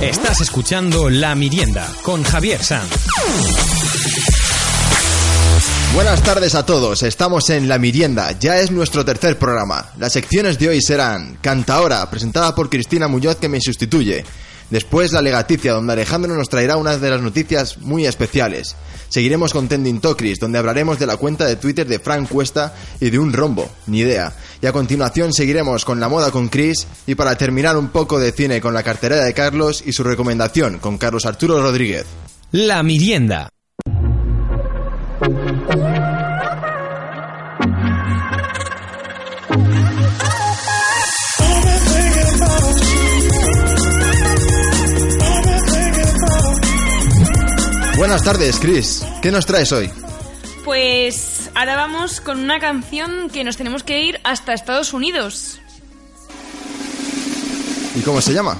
Estás escuchando La Mirienda con Javier Sanz. Buenas tardes a todos, estamos en La Mirienda, ya es nuestro tercer programa. Las secciones de hoy serán Cantaora, presentada por Cristina Muñoz que me sustituye. Después la legaticia, donde Alejandro nos traerá una de las noticias muy especiales. Seguiremos con Tending Tokris, donde hablaremos de la cuenta de Twitter de Frank Cuesta y de un rombo, ni idea. Y a continuación seguiremos con la moda con Chris y para terminar un poco de cine con la cartera de Carlos y su recomendación con Carlos Arturo Rodríguez. La Mirienda. Buenas tardes, Chris. ¿Qué nos traes hoy? Pues ahora vamos con una canción que nos tenemos que ir hasta Estados Unidos. ¿Y cómo se llama?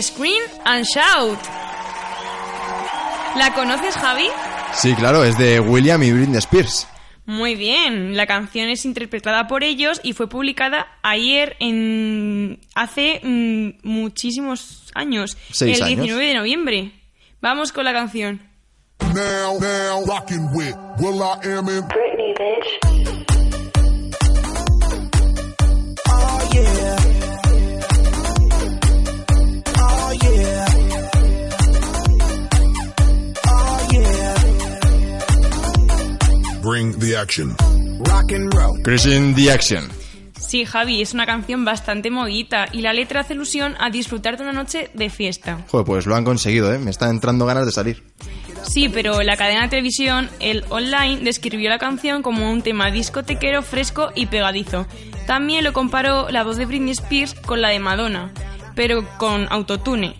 Scream and Shout. ¿La conoces, Javi? Sí, claro, es de William y Britney Spears. Muy bien, la canción es interpretada por ellos y fue publicada ayer en hace mm, muchísimos años, Seis el años. 19 de noviembre. Vamos con la canción. Now, now, rockin' with Will I Am in Britney, bitch. Oh yeah. Oh yeah. Oh yeah. Bring the Action. Rock and roll. In the Action. Sí, Javi, es una canción bastante moguita y la letra hace alusión a disfrutar de una noche de fiesta. Joder, pues lo han conseguido, ¿eh? Me están entrando ganas de salir. Sí, pero la cadena de televisión, el online, describió la canción como un tema discotequero fresco y pegadizo. También lo comparó la voz de Britney Spears con la de Madonna, pero con autotune.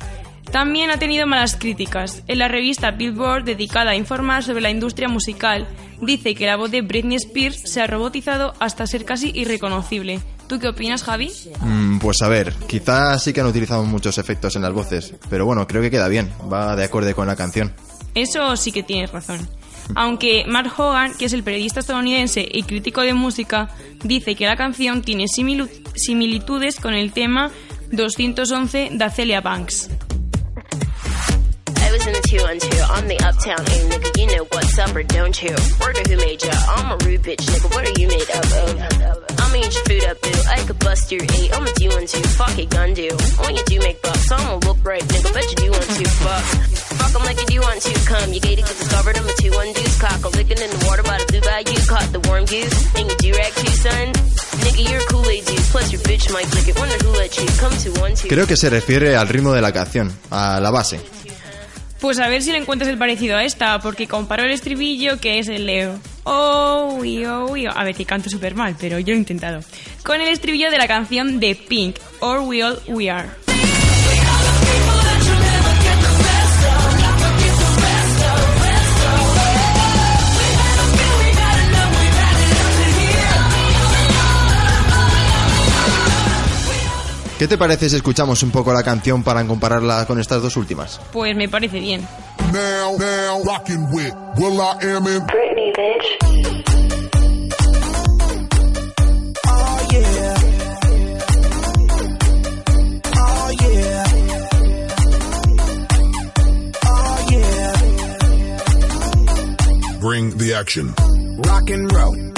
También ha tenido malas críticas. En la revista Billboard, dedicada a informar sobre la industria musical, dice que la voz de Britney Spears se ha robotizado hasta ser casi irreconocible. ¿Tú qué opinas, Javi? Mm, pues a ver, quizás sí que han utilizado muchos efectos en las voces, pero bueno, creo que queda bien, va de acorde con la canción. Eso sí que tienes razón. Aunque Mark Hogan, que es el periodista estadounidense y crítico de música, dice que la canción tiene similitudes con el tema 211 de Celia Banks. I was in the 212. I'm the uptown A nigga. You know what's up or don't you? Word of who made ya? I'm a rude bitch nigga. What are you made up of? I'ma eat your food up, boo. I could bust your eight. I'ma do one two. Fuck it, gun do. When you do make bucks, I'ma look right, nigga. Bet you do want to. Fuck. Fuck 'em like you do want to. Come, you gated, get discovered. I'm a two one deuce. Cock a licking in the water by the blue bayou. Caught the warm goose. And you do rag too, son. Nigga, you're. Plus your bitch might lick it. Who let you. Come to one two. Creo que se refiere al ritmo de la canción, a la base. Pues a ver si le encuentras el parecido a esta, porque comparó el estribillo, que es el Leo. Oh, we, oh, we, oh. A ver, que canto súper mal, pero yo lo he intentado. Con el estribillo de la canción de Pink, Or We All We Are. ¿Qué te parece si escuchamos un poco la canción para compararla con estas dos últimas? Pues me parece bien. Now, now, rockin' with Will I Am in Britney, bitch. Oh yeah. Oh yeah. Oh yeah. Bring the Action. Rock and roll.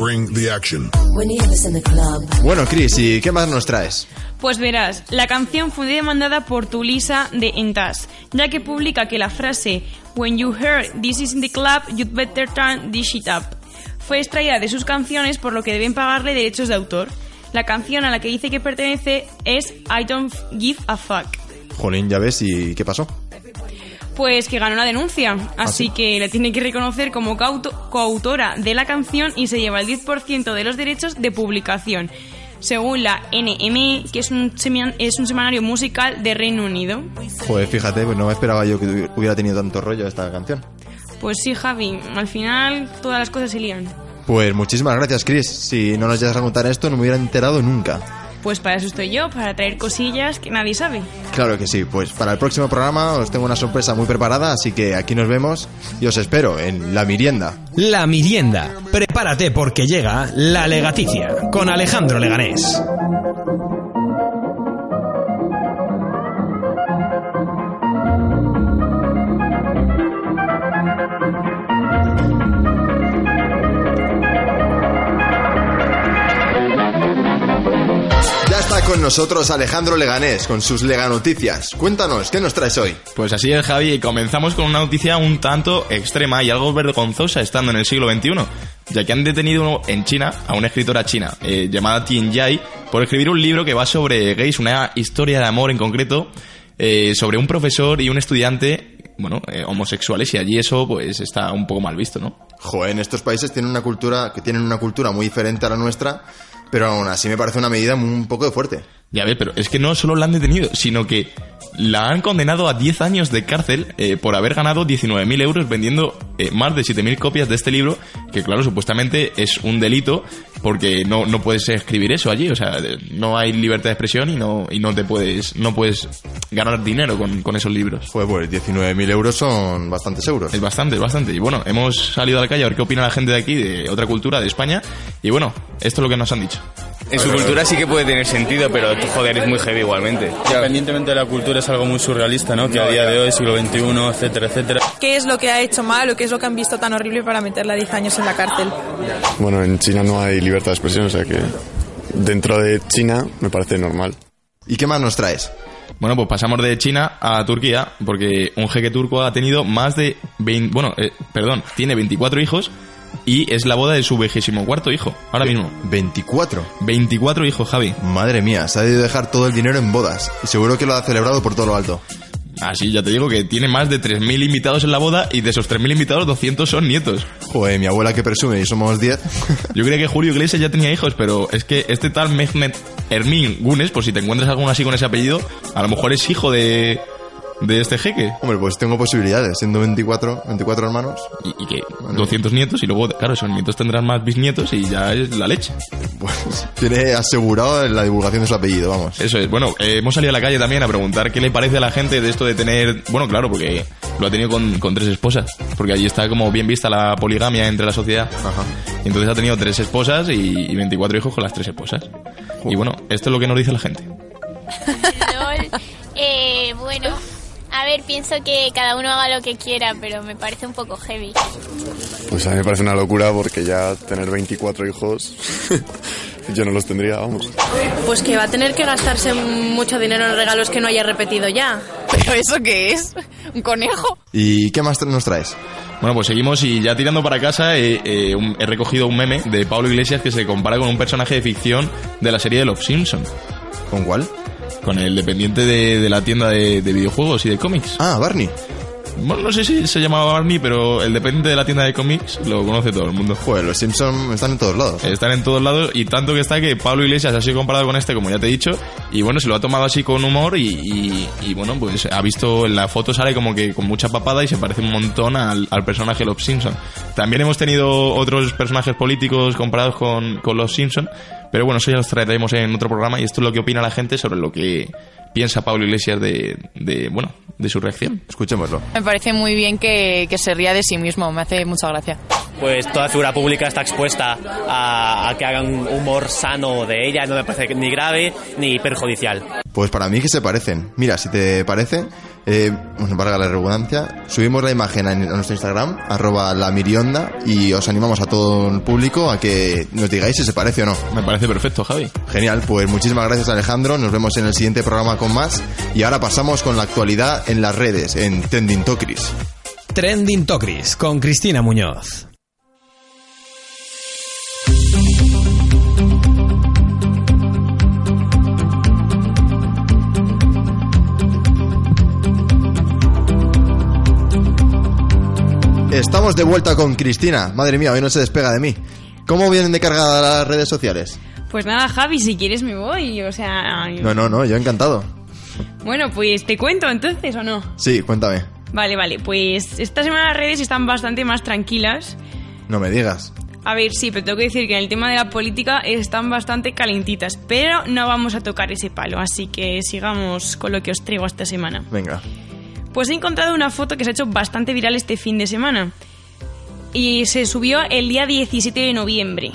Bring the action. Bueno, Chris, ¿y qué más nos traes? Pues verás, la canción fue demandada por Tulisa de Entas, ya que publica que la frase When you hear this is in the club, you'd better turn this shit up fue extraída de sus canciones por lo que deben pagarle derechos de autor. La canción a la que dice que pertenece es I Don't Give a Fuck. Jolín, ya ves, ¿y qué pasó? Pues que ganó la denuncia, así sí? que la tiene que reconocer como coauto- coautora de la canción y se lleva el 10% de los derechos de publicación, según la NME, que es un, es un semanario musical de Reino Unido. Joder, fíjate, pues no me esperaba yo que hubiera tenido tanto rollo esta canción. Pues sí, Javi, al final todas las cosas se lían. Pues muchísimas gracias, Chris. Si no nos llegas a contar esto, no me hubiera enterado nunca. Pues para eso estoy yo, para traer cosillas que nadie sabe. Claro que sí, pues para el próximo programa os tengo una sorpresa muy preparada, así que aquí nos vemos y os espero en La Mirienda. La Mirienda. Prepárate porque llega La Legaticia con Alejandro Leganés. Nosotros Alejandro Leganés con sus Lega Noticias. Cuéntanos, ¿qué nos traes hoy? Pues así es, Javi, y comenzamos con una noticia un tanto extrema y algo vergonzosa estando en el siglo XXI, ya que han detenido en China a una escritora china eh, llamada Tian Yai por escribir un libro que va sobre gays, una historia de amor en concreto, eh, sobre un profesor y un estudiante, bueno, eh, homosexuales, y allí eso pues está un poco mal visto, ¿no? Joder, en estos países tienen una cultura que tienen una cultura muy diferente a la nuestra, pero aún así me parece una medida un poco de fuerte. Ya ves, pero es que no solo la han detenido, sino que la han condenado a 10 años de cárcel eh, por haber ganado 19.000 euros vendiendo eh, más de 7.000 copias de este libro, que claro, supuestamente es un delito porque no, no puedes escribir eso allí, o sea, no hay libertad de expresión y no, y no te puedes, no puedes ganar dinero con, con esos libros. Joder, pues 19.000 euros son bastantes euros. Es bastante, es bastante. Y bueno, hemos salido a la calle a ver qué opina la gente de aquí, de otra cultura, de España. Y bueno, esto es lo que nos han dicho. En su cultura sí que puede tener sentido, pero joder, es muy heavy igualmente. Independientemente de la cultura es algo muy surrealista, ¿no? Que a día de hoy, siglo XXI, etcétera, etcétera. ¿Qué es lo que ha hecho mal o qué es lo que han visto tan horrible para meterla 10 años en la cárcel? Bueno, en China no hay libertad de expresión, o sea que dentro de China me parece normal. ¿Y qué más nos traes? Bueno, pues pasamos de China a Turquía, porque un jeque turco ha tenido más de 20, bueno, eh, perdón, tiene 24 hijos y es la boda de su vigésimo cuarto hijo, ahora mismo. 24. 24 hijos, Javi. Madre mía, se ha debido dejar todo el dinero en bodas. Y seguro que lo ha celebrado por todo lo alto. Así, ya te digo que tiene más de 3.000 invitados en la boda y de esos 3.000 invitados, 200 son nietos. Joder, mi abuela que presume y somos 10. Yo creía que Julio Iglesias ya tenía hijos, pero es que este tal Mehmet Ermin Gunes, por si te encuentras alguno así con ese apellido, a lo mejor es hijo de, de este jeque. Hombre, pues tengo posibilidades, siendo 24, 24 hermanos. Y, y que 200 nietos y luego, claro, esos nietos tendrán más bisnietos y ya es la leche. Pues tiene asegurado la divulgación de su apellido, vamos. Eso es. Bueno, eh, hemos salido a la calle también a preguntar qué le parece a la gente de esto de tener... Bueno, claro, porque lo ha tenido con, con tres esposas. Porque allí está como bien vista la poligamia entre la sociedad. Ajá. Y entonces ha tenido tres esposas y, y 24 hijos con las tres esposas. Y bueno, esto es lo que nos dice la gente. Eh, bueno, ver, pienso que cada uno haga lo que quiera, pero me parece un poco heavy. Pues a mí me parece una locura porque ya tener 24 hijos, yo no los tendría, vamos. Pues que va a tener que gastarse mucho dinero en regalos que no haya repetido ya. ¿Pero eso qué es? ¿Un conejo? ¿Y qué más nos traes? Bueno, pues seguimos y ya tirando para casa eh, eh, un- he recogido un meme de Pablo Iglesias que se compara con un personaje de ficción de la serie de Los Simpson. ¿Con cuál? Con el dependiente de, de la tienda de, de videojuegos y de cómics. Ah, Barney. Bueno, no sé si se llamaba Barney, pero el dependiente de la tienda de cómics lo conoce todo el mundo. Joder, los Simpsons están en todos lados. Están en todos lados y tanto que está que Pablo Iglesias ha sido comparado con este, como ya te he dicho, y bueno, se lo ha tomado así con humor y, y- y, bueno, pues ha visto en la foto sale como que con mucha papada y se parece un montón al, al personaje de los Simpson. También hemos tenido otros personajes políticos comparados con, con los Simpson, pero bueno, eso ya los traeremos en otro programa y esto es lo que opina la gente sobre lo que piensa Pablo Iglesias de, de bueno, de su reacción. Escuchémoslo. Me parece muy bien que, que se ría de sí mismo, me hace mucha gracia. Pues toda figura pública está expuesta a, a que hagan un humor sano de ella, no me parece ni grave ni perjudicial. Pues para mí que se parecen. Mira, si te parece, eh, bueno, valga la redundancia, subimos la imagen a, nuestro Instagram, arroba la mirionda, y os animamos a todo el público a que nos digáis si se parece o no. Me parece perfecto, Javi. Genial, pues muchísimas gracias Alejandro, nos vemos en el siguiente programa con más, y ahora pasamos con la actualidad en las redes, en Trending Tokris. Trending Tokris con Cristina Muñoz. Estamos de vuelta con Cristina. Madre mía, hoy no se despega de mí. ¿Cómo vienen de cargada las redes sociales? Pues nada, Javi, si quieres me voy, o sea... No, no, no, yo encantado. Bueno, pues te cuento entonces o no. Sí, cuéntame. Vale, vale, pues esta semana las redes están bastante más tranquilas. No me digas. A ver, sí, pero tengo que decir que en el tema de la política están bastante calentitas, pero no vamos a tocar ese palo, así que sigamos con lo que os traigo esta semana. Venga. Pues he encontrado una foto que se ha hecho bastante viral este fin de semana. Y se subió el día 17 de noviembre.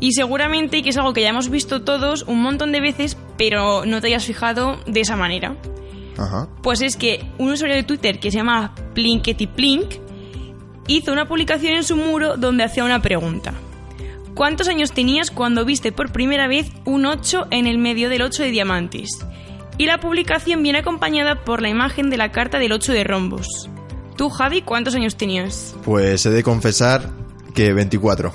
Y seguramente que es algo que ya hemos visto todos un montón de veces, pero no te hayas fijado de esa manera. Ajá. Pues es que un usuario de Twitter que se llama Plinkety hizo una publicación en su muro donde hacía una pregunta. ¿Cuántos años tenías cuando viste por primera vez un 8 en el medio del 8 de diamantes? Y la publicación viene acompañada por la imagen de la carta del 8 de rombos. Tú, Javi, ¿cuántos años tenías? Pues he de confesar que 24.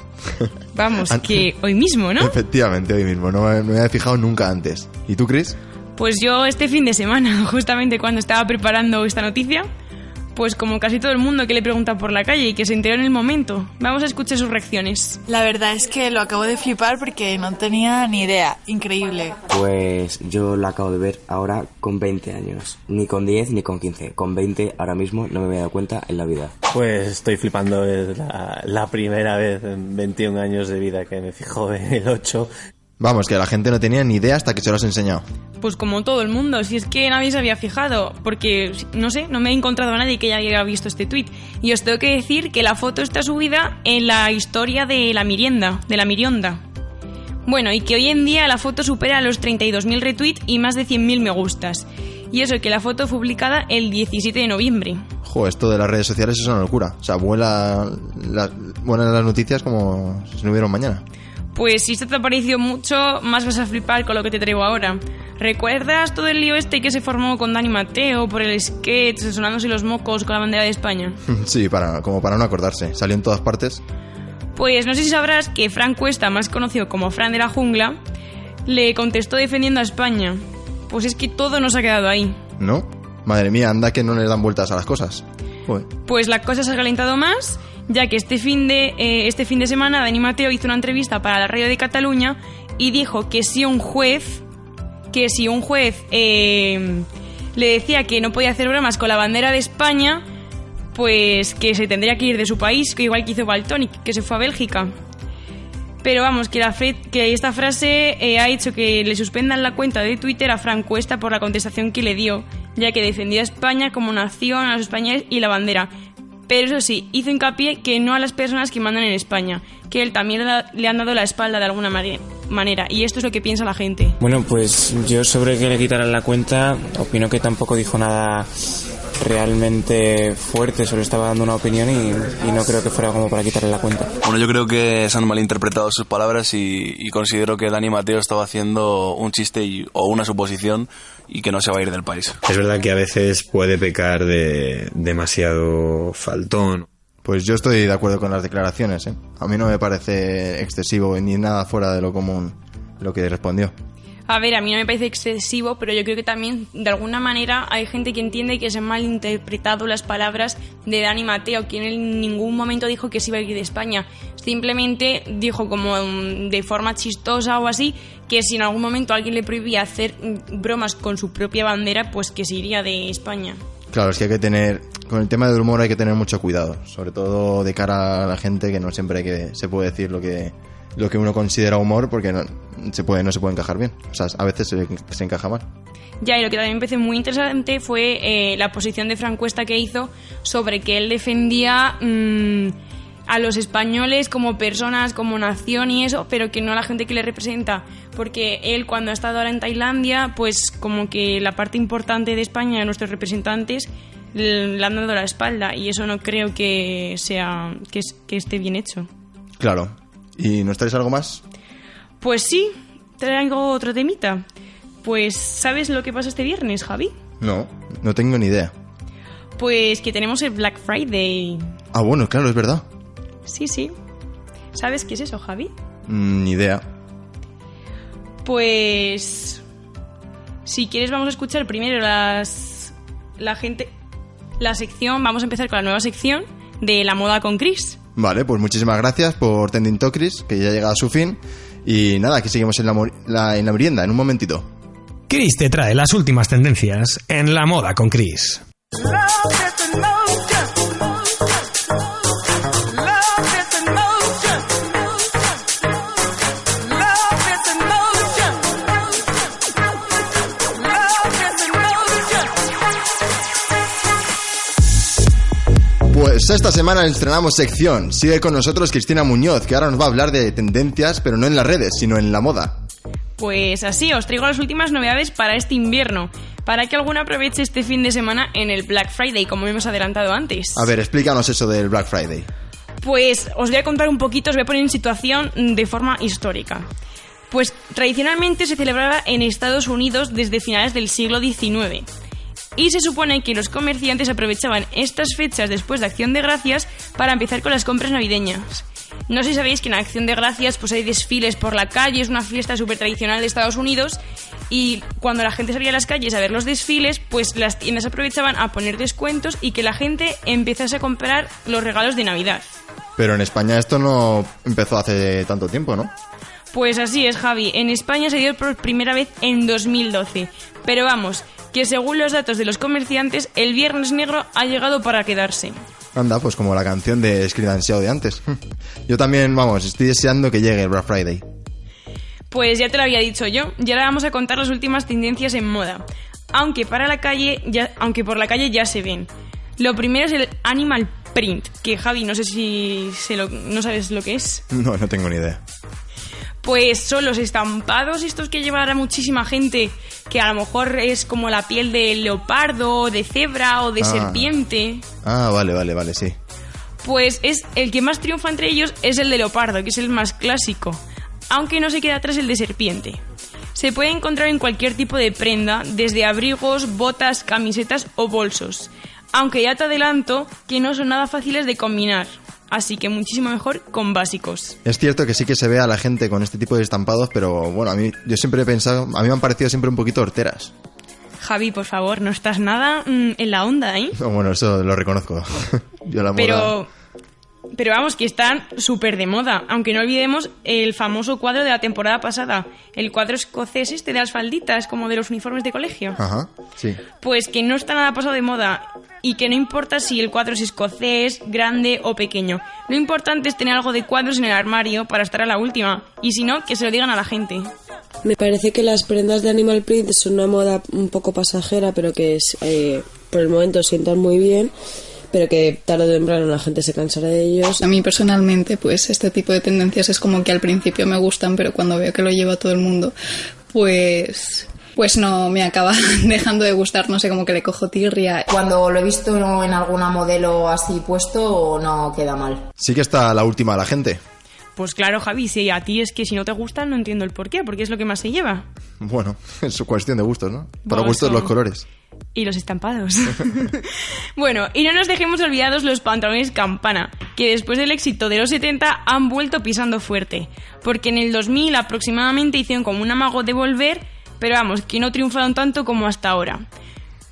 Vamos, que hoy mismo, ¿no? Efectivamente, hoy mismo. No me, no me había fijado nunca antes. ¿Y tú, Chris? Pues yo este fin de semana, justamente cuando estaba preparando esta noticia, pues como casi todo el mundo que le pregunta por la calle y que se enteró en el momento, vamos a escuchar sus reacciones. La verdad es que lo acabo de flipar porque no tenía ni idea. Increíble. Pues yo la acabo de ver ahora con 20 años. Ni con 10 ni con 15. Con 20 ahora mismo no me había dado cuenta en la vida. Pues estoy flipando, es la, la primera vez en 21 años de vida que me fijo en el 8. Vamos, que la gente no tenía ni idea hasta que se lo has enseñado. Pues como todo el mundo, si es que nadie se había fijado, porque no sé, no me he encontrado a nadie que ya haya visto este tweet. Y os tengo que decir que la foto está subida en la historia de la mirienda, de la mirionda. Bueno, y que hoy en día la foto supera los 32.000 retweets y más de 100.000 me gustas. Y eso que la foto fue publicada el 17 de noviembre. Jo, esto de las redes sociales es una locura. O sea, vuela la- vuelan las noticias como si no hubiera mañana. Pues si esto te ha parecido mucho, más vas a flipar con lo que te traigo ahora. ¿Recuerdas todo el lío este que se formó con Dani Mateo por el sketch, sonándose los mocos con la bandera de España? Sí, para, como para no acordarse. Salió en todas partes. Pues no sé si sabrás que Fran Cuesta, más conocido como Fran de la Jungla, le contestó defendiendo a España. Pues es que todo nos ha quedado ahí. ¿No? Madre mía, anda que no le dan vueltas a las cosas. Joder. Pues la cosa se ha calentado más, ya que este fin de, eh, este fin de semana Dani Mateo hizo una entrevista para la radio de Cataluña y dijo que si un juez, que si un juez eh, le decía que no podía hacer bromas con la bandera de España, pues que se tendría que ir de su país, que igual que hizo Baltonic, que se fue a Bélgica. Pero vamos, que, la que esta frase eh, ha hecho que le suspendan la cuenta de Twitter a Fran Cuesta por la contestación que le dio, ya que defendía a España como nación, a los españoles y la bandera. Pero eso sí, hizo hincapié que no a las personas que mandan en España, que él también le ha- le han dado la espalda de alguna mane- manera. Y esto es lo que piensa la gente. Bueno, pues yo sobre que le quitaran la cuenta, opino que tampoco dijo nada realmente fuerte, solo estaba dando una opinión y, y no creo que fuera como para quitarle la cuenta. Bueno, yo creo que se han malinterpretado sus palabras y, y considero que Dani Mateo estaba haciendo un chiste y- o una suposición y que no se va a ir del país. Es verdad que a veces puede pecar de demasiado faltón. Pues yo estoy de acuerdo con las declaraciones, ¿eh? A mí no me parece excesivo ni nada fuera de lo común lo que respondió. A ver, a mí no me parece excesivo, pero yo creo que también, de alguna manera, hay gente que entiende que se han malinterpretado las palabras de Dani Mateo, quien en ningún momento dijo que se iba a ir de España. Simplemente dijo como mm, de forma chistosa o así, que si en algún momento alguien le prohibía hacer mm, bromas con su propia bandera, pues que se iría de España. Claro, es que hay que tener, con el tema del humor hay que tener mucho cuidado, sobre todo de cara a la gente que no siempre se puede decir lo que, lo que uno considera humor porque no se puede, no se puede encajar bien. O sea, a veces se, se encaja mal. Ya, y lo que también me parece muy interesante fue eh, la posición de Fran Cuesta que hizo sobre que él defendía mm, a los españoles como personas, como nación y eso, pero que no a la gente que le representa. Porque él cuando ha estado ahora en Tailandia, pues como que la parte importante de España, de nuestros representantes, le han dado la espalda y eso no creo que sea que, que esté bien hecho. Claro. ¿Y nos traes algo más? Pues sí, traigo otro temita. Pues ¿sabes lo que pasa este viernes, Javi? No, no tengo ni idea. Pues que tenemos el Black Friday. Ah, bueno, claro, es verdad. Sí, sí. ¿Sabes qué es eso, Javi? Mm, ni idea. Pues si quieres vamos a escuchar primero las la gente la sección, vamos a empezar con la nueva sección de la moda con Chris. Vale, pues muchísimas gracias por Tending Tokris, que ya llega a su fin. Y nada, aquí seguimos en la, la- en la merienda, en un momentito. Chris te trae las últimas tendencias en la moda con Chris. Pues esta semana estrenamos sección. Sigue con nosotros Cristina Muñoz, que ahora nos va a hablar de tendencias, pero no en las redes, sino en la moda. Pues así, os traigo las últimas novedades para este invierno, para que alguno aproveche este fin de semana en el Black Friday, como hemos adelantado antes. A ver, explícanos eso del Black Friday. Pues os voy a contar un poquito, os voy a poner en situación de forma histórica. Pues tradicionalmente se celebraba en Estados Unidos desde finales del siglo XIX. Y se supone que los comerciantes aprovechaban estas fechas después de Acción de Gracias para empezar con las compras navideñas. No sé si sabéis que en Acción de Gracias pues hay desfiles por la calle, es una fiesta súper tradicional de Estados Unidos y cuando la gente salía a las calles a ver los desfiles, pues las tiendas aprovechaban a poner descuentos y que la gente empezase a comprar los regalos de Navidad. Pero en España esto no empezó hace tanto tiempo, ¿no? Pues así es, Javi. En España se dio por primera vez en 2012. Pero vamos, que según los datos de los comerciantes, el Viernes Negro ha llegado para quedarse. Anda, pues como la canción de Shout de antes. Yo también, vamos, estoy deseando que llegue el Black Friday. Pues ya te lo había dicho yo, y ahora vamos a contar las últimas tendencias en moda. Aunque para la calle, ya, aunque por la calle ya se ven. Lo primero es el animal print, que Javi, no sé si se lo- no sabes lo que es. No, no tengo ni idea. Pues son los estampados estos que llevará muchísima gente, que a lo mejor es como la piel de leopardo, de cebra o de Ah. serpiente. Ah, vale, vale, vale, sí. Pues es el que más triunfa entre ellos es el de leopardo, que es el más clásico, aunque no se queda atrás el de serpiente. Se puede encontrar en cualquier tipo de prenda, desde abrigos, botas, camisetas o bolsos. Aunque ya te adelanto que no son nada fáciles de combinar, así que muchísimo mejor con básicos. Es cierto que sí que se ve a la gente con este tipo de estampados, pero bueno, a mí yo siempre he pensado, a mí me han parecido siempre un poquito horteras. Javi, por favor, no estás nada mm, en la onda, ¿eh? Bueno, eso lo reconozco. yo la moda... Pero, pero vamos, que están súper de moda. Aunque no olvidemos el famoso cuadro de la temporada pasada. El cuadro escocés este de las falditas, como de los uniformes de colegio. Ajá, sí. Pues que no está nada pasado de moda. Y que no importa si el cuadro es escocés, grande o pequeño. Lo importante es tener algo de cuadros en el armario para estar a la última. Y si no, que se lo digan a la gente. Me parece que las prendas de animal print son una moda un poco pasajera, pero que es, eh, por el momento sientan muy bien, pero que tarde o temprano la gente se cansará de ellos. A mí personalmente, pues este tipo de tendencias es como que al principio me gustan, pero cuando veo que lo lleva todo el mundo, pues pues no me acaba dejando de gustar, no sé, como que le cojo tirria. Cuando lo he visto en alguna modelo así puesto, no queda mal. Sí que está la última la gente. Pues claro, Javi, si a ti es que si no te gustan, no entiendo el por qué, porque es lo que más se lleva. Bueno, es cuestión de gustos, ¿no? Para gustos los colores. Y los estampados. bueno, y no nos dejemos olvidados los pantalones campana, que después del éxito de los 70 han vuelto pisando fuerte. Porque en el 2000 aproximadamente hicieron como un amago de volver, pero vamos, que no triunfaron tanto como hasta ahora.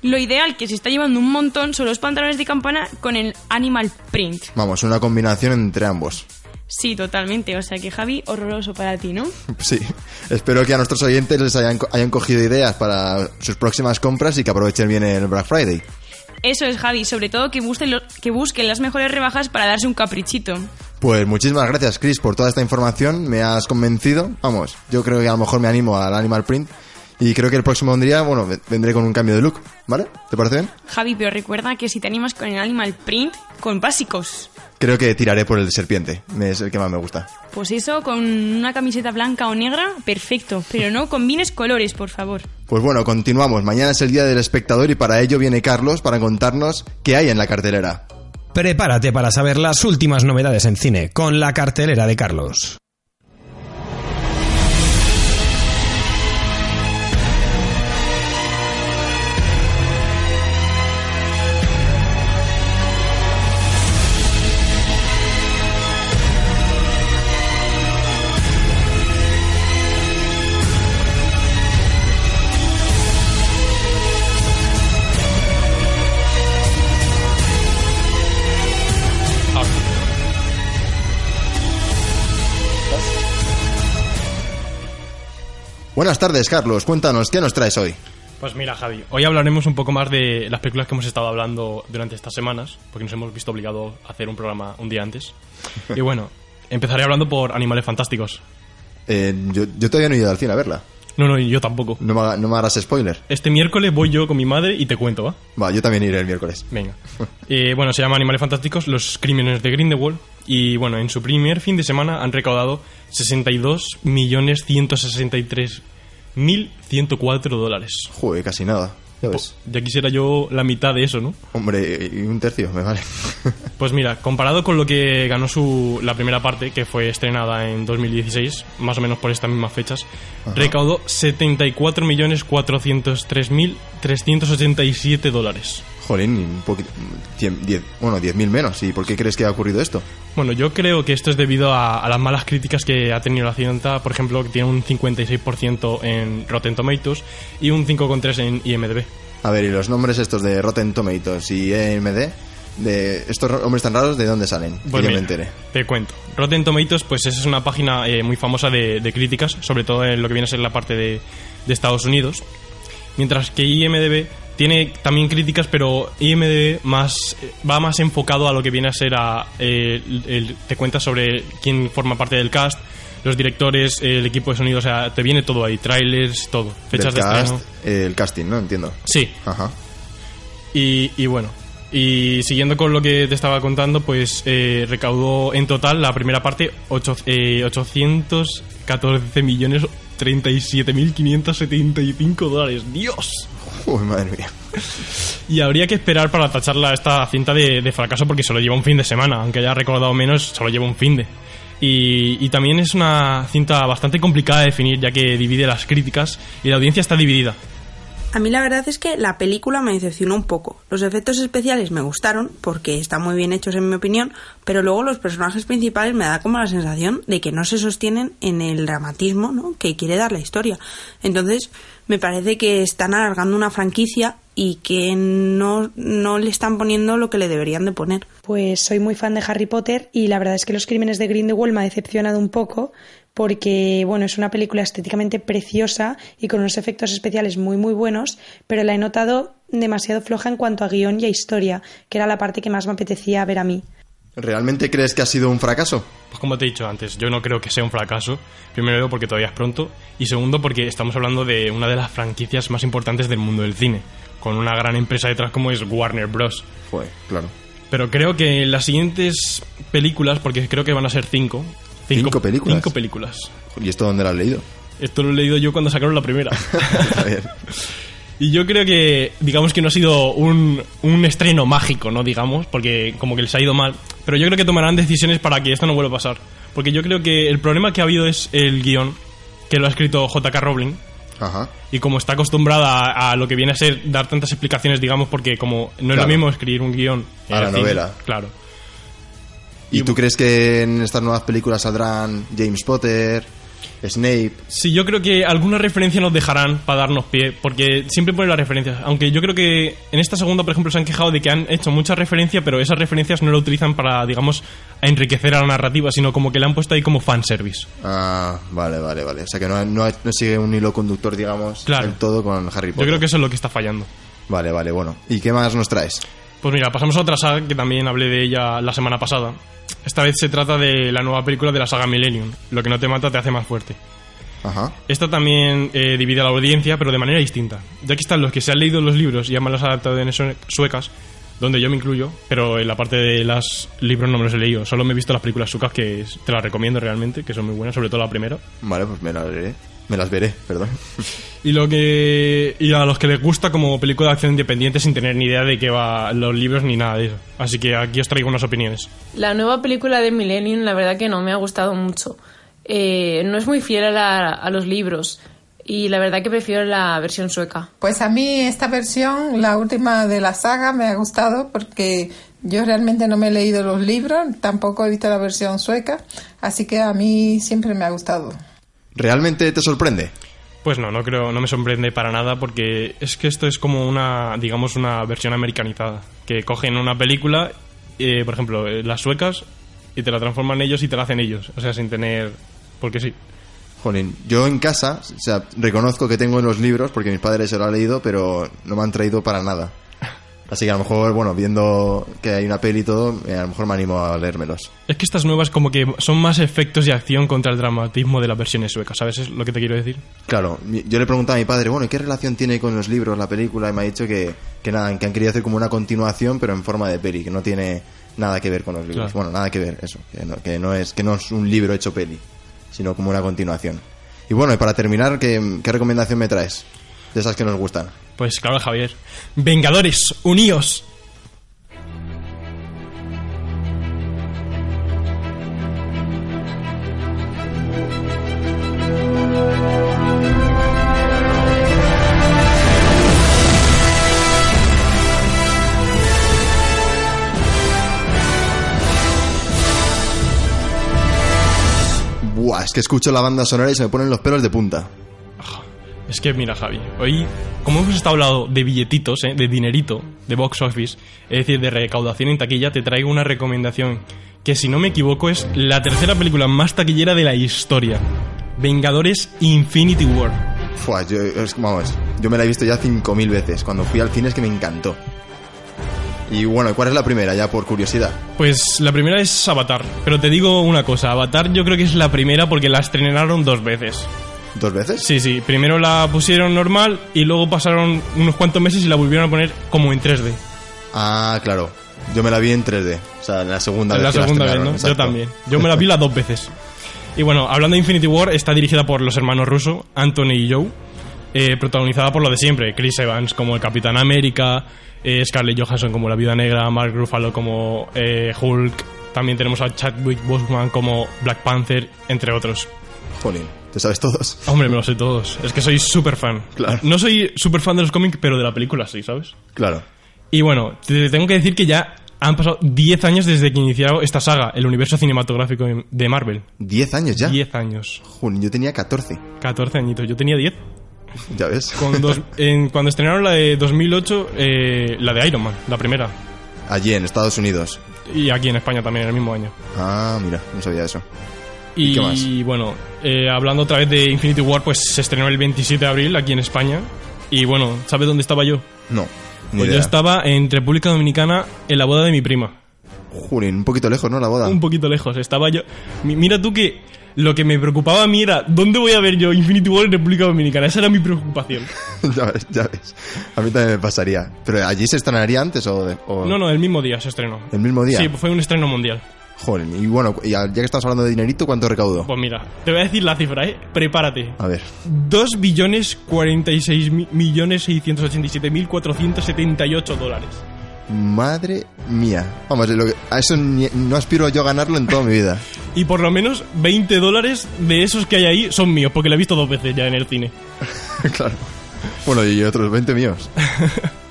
Lo ideal que se está llevando un montón son los pantalones de campana con el animal print. Vamos, una combinación entre ambos. Sí, totalmente. O sea que Javi, horroroso para ti, ¿no? Sí, espero que a nuestros oyentes les hayan, hayan cogido ideas para sus próximas compras y que aprovechen bien el Black Friday. Eso es, Javi. Sobre todo que busquen, lo- que busquen las mejores rebajas para darse un caprichito. Pues muchísimas gracias, Chris, por toda esta información. Me has convencido. Vamos, yo creo que a lo mejor me animo al Animal Print. Y creo que el próximo día, bueno, ve- vendré con un cambio de look, ¿vale? ¿Te parece bien? Javi, pero recuerda que si te animas con el animal print, con básicos. Creo que tiraré por el de serpiente. Es el que más me gusta. Pues eso, con una camiseta blanca o negra, perfecto. Pero no combines colores, por favor. Pues bueno, continuamos. Mañana es el día del espectador y para ello viene Carlos para contarnos qué hay en la cartelera. Prepárate para saber las últimas novedades en cine con la cartelera de Carlos. Buenas tardes, Carlos. Cuéntanos, ¿qué nos traes hoy? Pues mira, Javi, hoy hablaremos un poco más de las películas que hemos estado hablando durante estas semanas, porque nos hemos visto obligados a hacer un programa un día antes. Y bueno, empezaré hablando por Animales Fantásticos. Eh, yo, yo todavía no he ido al cine a verla. No, no, yo tampoco. No me, no me harás spoiler. Este miércoles voy yo con mi madre y te cuento, ¿va? Va, yo también iré el miércoles. Venga. Eh, bueno, se llama Animales Fantásticos, los crímenes de Grindelwald. Y bueno, en su primer fin de semana han recaudado 62.163.104 dólares. Joder, casi nada. Ya ves. Ya quisiera yo la mitad de eso, ¿no? Hombre, y un tercio, me vale. Pues mira, comparado con lo que ganó su la primera parte, que fue estrenada en 2016, más o menos por estas mismas fechas, Ajá. recaudó 74.403.387 dólares. Jolín, un poquito. cien- diez- bueno, 10.000 menos. ¿Y por qué crees que ha ocurrido esto? Bueno, yo creo que esto es debido a, a las malas críticas que ha tenido la cinta, por ejemplo, que tiene un 56% en Rotten Tomatoes y un 5,3% en IMDb. A ver, ¿y los nombres estos de Rotten Tomatoes y EMD? De estos hombres tan raros, ¿de dónde salen? Pues que yo me mira, entere. Te cuento. Rotten Tomatoes, pues esa es una página eh, muy famosa de, de críticas, sobre todo en lo que viene a ser la parte de, de Estados Unidos. Mientras que IMDB tiene también críticas, pero IMDB más, va más enfocado a lo que viene a ser a... eh, el- el- te cuenta sobre quién forma parte del cast, los directores, el equipo de sonido, o sea, te viene todo ahí, trailers, todo, fechas Del de cast, estreno. eh, el casting, ¿no? Entiendo. Sí. Ajá. Y, y bueno, y siguiendo con lo que te estaba contando, pues eh, recaudó en total la primera parte ocho- eh, 814 millones 37.575 dólares. ¡Dios! Uy, madre mía. Y habría que esperar para tacharla esta cinta de, de fracaso porque solo lleva un fin de semana. Aunque haya recaudado menos, solo lleva un fin de. Y, y también es una cinta bastante complicada de definir ya que divide las críticas y la audiencia está dividida. A mí la verdad es que la película me decepcionó un poco. Los efectos especiales me gustaron porque están muy bien hechos en mi opinión, pero luego los personajes principales me da como la sensación de que no se sostienen en el dramatismo ¿no? que quiere dar la historia. Entonces me parece que están alargando una franquicia y que no, no le están poniendo lo que le deberían de poner. Pues soy muy fan de Harry Potter y la verdad es que Los Crímenes de Grindelwald me ha decepcionado un poco porque, bueno, es una película estéticamente preciosa y con unos efectos especiales muy, muy buenos, pero la he notado demasiado floja en cuanto a guion y a historia, que era la parte que más me apetecía ver a mí. ¿Realmente crees que ha sido un fracaso? Pues como te he dicho antes, yo no creo que sea un fracaso. Primero porque todavía es pronto y segundo porque estamos hablando de una de las franquicias más importantes del mundo del cine, con una gran empresa detrás como es Warner Bros. Joder, claro. Pero creo que las siguientes películas, porque creo que van a ser cinco. ¿Cinco películas? Cinco películas. ¿Y esto dónde lo has leído? Esto lo he leído yo cuando sacaron la primera. Y yo creo que, digamos que no ha sido un, un estreno mágico, ¿no? Digamos, porque como que les ha ido mal. Pero yo creo que tomarán decisiones para que esto no vuelva a pasar. Porque yo creo que el problema que ha habido es el guion, que lo ha escrito J.K. Rowling. Ajá. Y como está acostumbrada a, a lo que viene a ser dar tantas explicaciones, digamos, porque como no es lo mismo escribir un guion en A la cine, novela. Claro. ¿Y tú crees que en estas nuevas películas saldrán James Potter, Snape? Sí, yo creo que alguna referencia nos dejarán para darnos pie, porque siempre ponen las referencias. Aunque yo creo que en esta segunda, por ejemplo, se han quejado de que han hecho mucha referencia, pero esas referencias no lo utilizan para, digamos, enriquecer a la narrativa, sino como que le han puesto ahí como fanservice. Ah, vale, vale, vale. O sea que no, no, no sigue un hilo conductor, digamos, Claro. del todo con Harry Yo Potter. creo que eso es lo que está fallando. Vale, vale, bueno. ¿Y qué más nos traes? Pues mira, pasamos a otra saga que también hablé de ella la semana pasada. Esta vez se trata de la nueva película de la saga Millennium. Lo que no te mata te hace más fuerte. Ajá. Esta también eh, divide a la audiencia, pero de manera distinta. Ya que están los que se han leído los libros y han las adaptaciones sue- suecas, donde yo me incluyo, pero en la parte de los libros no me los he leído. Solo me he visto las películas sucas que te las recomiendo realmente, que son muy buenas, sobre todo la primera. Vale, pues me las veré. Me las veré, perdón. Y lo que y a los que les gusta como película de acción independiente sin tener ni idea de qué va los libros ni nada de eso. Así que aquí os traigo unas opiniones. La nueva película de Millennium, la verdad que no me ha gustado mucho. Eh, no es muy fiel a, la- a los libros y la verdad que prefiero la versión sueca. Pues a mí esta versión, la última de la saga, me ha gustado porque yo realmente no me he leído los libros, tampoco he visto la versión sueca, así que a mí siempre me ha gustado. ¿Realmente te sorprende? Pues no, no creo, no me sorprende para nada porque es que esto es como una, digamos, una versión americanizada. Que cogen una película, eh, por ejemplo, eh, las suecas, y te la transforman ellos y te la hacen ellos. O sea, sin tener... Porque sí. Jolín, yo en casa, o sea, reconozco que tengo los libros porque mis padres se lo han leído, pero no me han traído para nada. Así que a lo mejor, bueno, viendo que hay una peli y todo, eh, a lo mejor me animo a leérmelos. Es que estas nuevas como que son más efectos de acción contra el dramatismo de las versiones suecas, ¿sabes? Es lo que te quiero decir. Claro, yo le preguntaba a mi padre, bueno, ¿y qué relación tiene con los libros la película? Y me ha dicho que, que nada, que han querido hacer como una continuación, pero en forma de peli, que no tiene nada que ver con los libros. Claro. Bueno, nada que ver, eso, que no, que no es que no es un libro hecho peli, sino como una continuación. Y bueno, y para terminar, ¿qué, qué recomendación me traes? De esas que nos gustan. Pues claro, Javier. Vengadores, uníos. Buah, es que escucho la banda sonora y se me ponen los pelos de punta. Es que mira, Javi, hoy, como hemos estado hablando de billetitos, ¿eh? de dinerito, de box office, es decir, de recaudación en taquilla, te traigo una recomendación que, si no me equivoco, es la tercera película más taquillera de la historia. Vengadores Infinity War. Fua, yo, es- vamos, yo me la he visto ya 5.000 veces. Cuando fui al cine es que me encantó. Y bueno, ¿cuál es la primera? Ya por curiosidad. Pues la primera es Avatar, pero te digo una cosa, Avatar yo creo que es la primera porque la estrenaron dos veces. ¿Dos veces? Sí, sí, primero la pusieron normal y luego pasaron unos cuantos meses y la volvieron a poner como en 3D. Ah, claro. Yo me la vi en 3D. O sea, en la segunda la vez. que segunda vez, ¿no? Yo también. Yo me la vi las dos veces. Y bueno, hablando de Infinity War, está dirigida por los hermanos Russo, Anthony y Joe, eh, protagonizada por lo de siempre, Chris Evans como el Capitán América, eh, Scarlett Johansson como la Viuda Negra, Mark Ruffalo como eh, Hulk, también tenemos a Chadwick Boseman como Black Panther, entre otros. Jolín, ¿te sabes todos? Hombre, me lo sé todos. Es que soy súper fan. Claro. No soy súper fan de los cómics, pero de la película sí, ¿sabes? Claro. Y bueno, te tengo que decir que ya han pasado 10 años desde que iniciaron esta saga, el universo cinematográfico de Marvel. ¿10 años ya? 10 años. Jolín, yo tenía 14. 14 añitos. Yo tenía 10. Ya ves. En- cuando estrenaron la de 2008, eh, la de Iron Man, la primera. Allí en Estados Unidos. Y aquí en España también, en el mismo año. Ah, mira, no sabía eso. Y, qué más? bueno, eh, hablando otra vez de Infinity War, pues se estrenó el 27 de abril aquí en España. Y bueno, ¿sabes dónde estaba yo? No, ni Pues yo estaba en República Dominicana en la boda de mi prima. Jolín, un poquito lejos, ¿no? La boda. Un poquito lejos. Estaba yo. Mi- Mira tú que lo que me preocupaba a mí era ¿dónde voy a ver yo Infinity War en República Dominicana? Esa era mi preocupación. ya ves, ya ves. A mí también me pasaría. ¿Pero allí se estrenaría antes o...? de- o- No, no, el mismo día se estrenó. ¿El mismo día? Sí, fue un estreno mundial. Jolín, y bueno, ya que estamos hablando de dinerito, ¿cuánto recaudó? Pues mira, te voy a decir la cifra, ¿eh? Prepárate. A ver. 2 billones 46 mi- millones 687 mil 478 dólares. Madre mía. Vamos, lo que- a eso ni- no aspiro yo a ganarlo en toda mi vida. Y por lo menos 20 dólares de esos que hay ahí son míos, porque lo he visto dos veces ya en el cine. claro. Bueno, y otros 20 míos.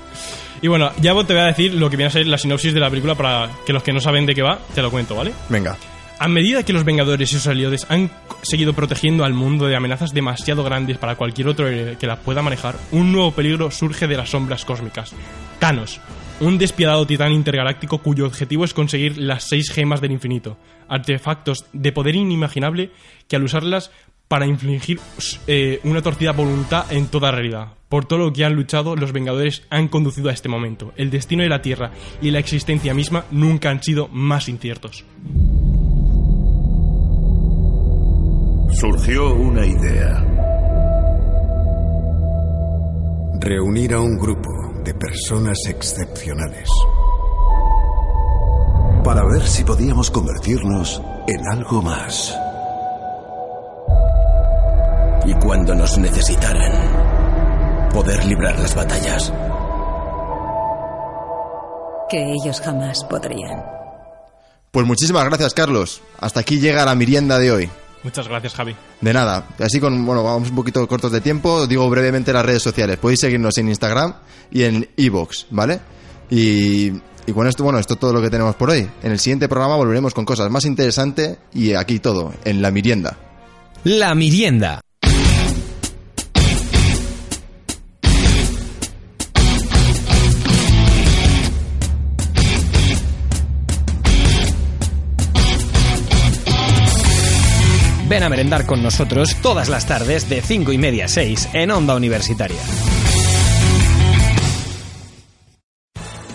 Y bueno, ya te voy a decir lo que viene a ser la sinopsis de la película para que los que no saben de qué va, te lo cuento, ¿vale? Venga. A medida que los Vengadores y sus aliados han seguido protegiendo al mundo de amenazas demasiado grandes para cualquier otro héroe que las pueda manejar, un nuevo peligro surge de las sombras cósmicas. Thanos, un despiadado titán intergaláctico cuyo objetivo es conseguir las seis gemas del infinito, artefactos de poder inimaginable que al usarlas para infligir eh, una torcida voluntad en toda realidad. Por todo lo que han luchado, los Vengadores han conducido a este momento. El destino de la Tierra y la existencia misma nunca han sido más inciertos. Surgió una idea. Reunir a un grupo de personas excepcionales para ver si podíamos convertirnos en algo más. Y cuando nos necesitaran, poder librar las batallas. Que ellos jamás podrían. Pues muchísimas gracias, Carlos. Hasta aquí llega la merienda de hoy. Muchas gracias, Javi. De nada. Así con, bueno, vamos un poquito cortos de tiempo. Digo brevemente las redes sociales. Podéis seguirnos en Instagram y en Evox, ¿vale? Y, y con esto, bueno, esto es todo lo que tenemos por hoy. En el siguiente programa volveremos con cosas más interesantes y aquí todo, en la merienda. La merienda. Ven a merendar con nosotros todas las tardes de 5 y media a 6 en Onda Universitaria.